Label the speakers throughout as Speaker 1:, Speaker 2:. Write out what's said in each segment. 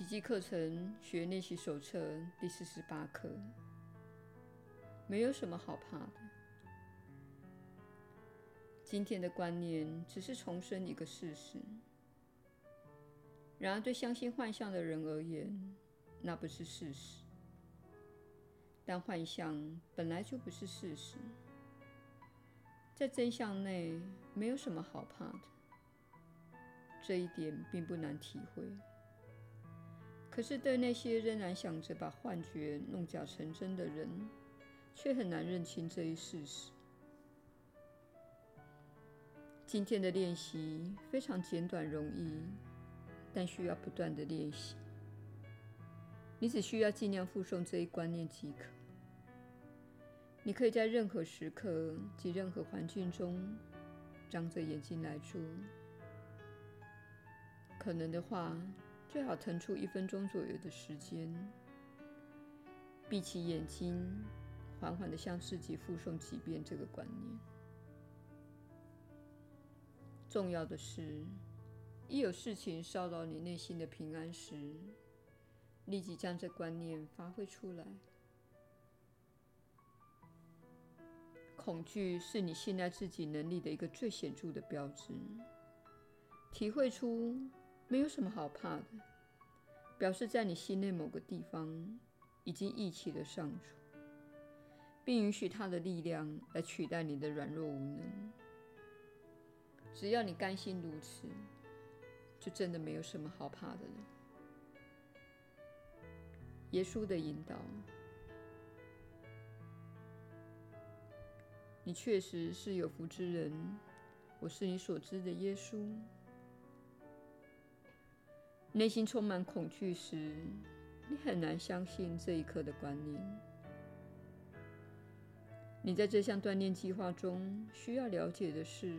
Speaker 1: 奇迹课程学练习手册第四十八课。没有什么好怕的。今天的观念只是重申一个事实。然而，对相信幻象的人而言，那不是事实。但幻象本来就不是事实。在真相内，没有什么好怕的。这一点并不难体会。可是，对那些仍然想着把幻觉弄假成真的人，却很难认清这一事实。今天的练习非常简短容易，但需要不断的练习。你只需要尽量附送这一观念即可。你可以在任何时刻及任何环境中，张着眼睛来做。可能的话，最好腾出一分钟左右的时间，闭起眼睛，缓缓地向自己复诵几遍这个观念。重要的是，一有事情骚扰你内心的平安时，立即将这观念发挥出来。恐惧是你信赖自己能力的一个最显著的标志。体会出没有什么好怕的，表示在你心内某个地方已经忆起了上主，并允许他的力量来取代你的软弱无能。只要你甘心如此，就真的没有什么好怕的了。耶稣的引导，你确实是有福之人。我是你所知的耶稣。内心充满恐惧时，你很难相信这一刻的观念。你在这项锻炼计划中需要了解的是，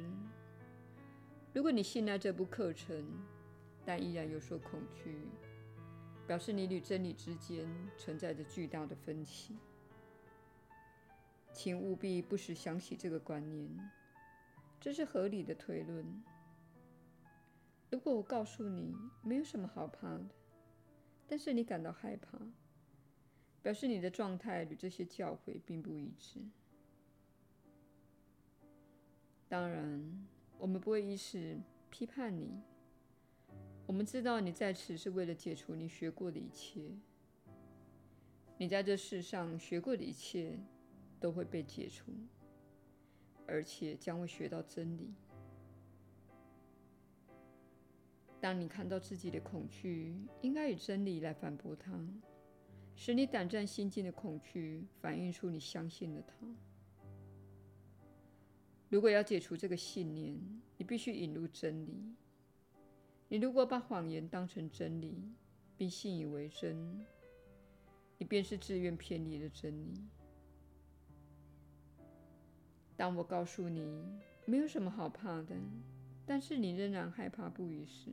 Speaker 1: 如果你信赖这部课程，但依然有所恐惧，表示你与真理之间存在着巨大的分歧。请务必不时想起这个观念，这是合理的推论。如果我告诉你没有什么好怕的，但是你感到害怕，表示你的状态与这些教诲并不一致。当然，我们不会一时批判你。我们知道你在此是为了解除你学过的一切。你在这世上学过的一切都会被解除，而且将会学到真理。当你看到自己的恐惧，应该以真理来反驳它，使你胆战心惊的恐惧反映出你相信了它。如果要解除这个信念，你必须引入真理。你如果把谎言当成真理，并信以为真，你便是自愿偏离了真理。当我告诉你没有什么好怕的，但是你仍然害怕不已时，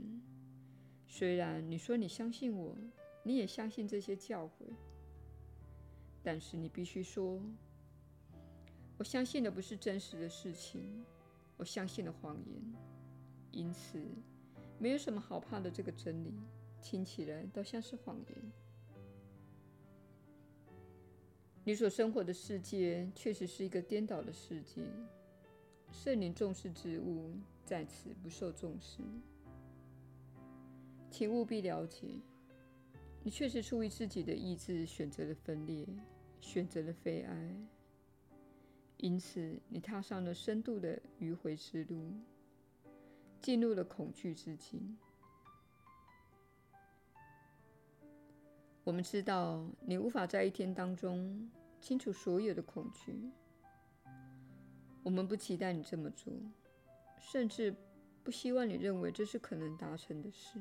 Speaker 1: 虽然你说你相信我，你也相信这些教诲，但是你必须说：“我相信的不是真实的事情，我相信了谎言。”因此，没有什么好怕的。这个真理听起来倒像是谎言。你所生活的世界确实是一个颠倒的世界。圣灵重视之物，在此不受重视，请务必了解，你确实出于自己的意志选择了分裂，选择了非爱，因此你踏上了深度的迂回之路，进入了恐惧之境。我们知道你无法在一天当中清除所有的恐惧，我们不期待你这么做。甚至不希望你认为这是可能达成的事。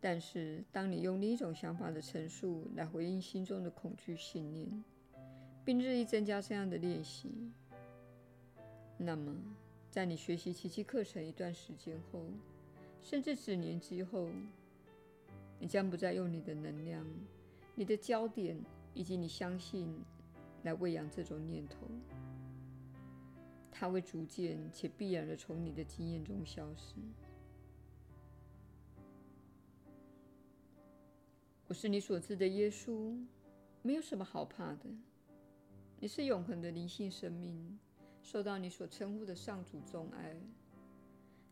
Speaker 1: 但是，当你用另一种想法的陈述来回应心中的恐惧信念，并日益增加这样的练习，那么，在你学习奇迹课程一段时间后，甚至几年之后，你将不再用你的能量、你的焦点以及你相信来喂养这种念头。它会逐渐且必然地从你的经验中消失。我是你所知的耶稣，没有什么好怕的。你是永恒的灵性生命，受到你所称呼的上主钟爱。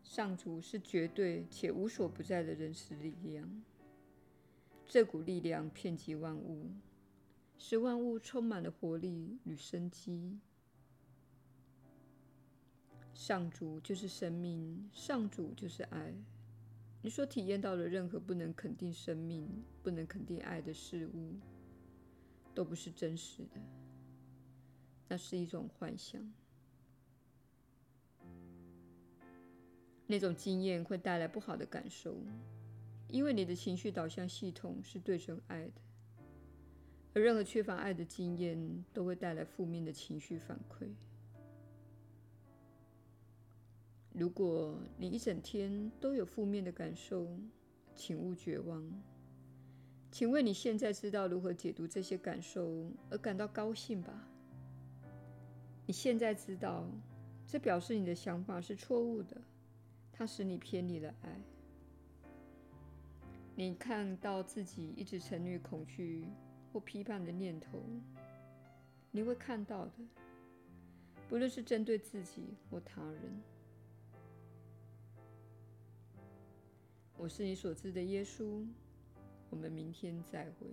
Speaker 1: 上主是绝对且无所不在的人事力量，这股力量遍及万物，使万物充满了活力与生机。上主就是生命，上主就是爱。你所体验到的任何不能肯定生命、不能肯定爱的事物，都不是真实的，那是一种幻想。那种经验会带来不好的感受，因为你的情绪导向系统是对准爱的，而任何缺乏爱的经验都会带来负面的情绪反馈。如果你一整天都有负面的感受，请勿绝望，请为你现在知道如何解读这些感受而感到高兴吧。你现在知道，这表示你的想法是错误的。它使你偏离了爱。你看到自己一直沉溺恐惧或批判的念头，你会看到的，不论是针对自己或他人。我是你所知的耶稣。我们明天再会。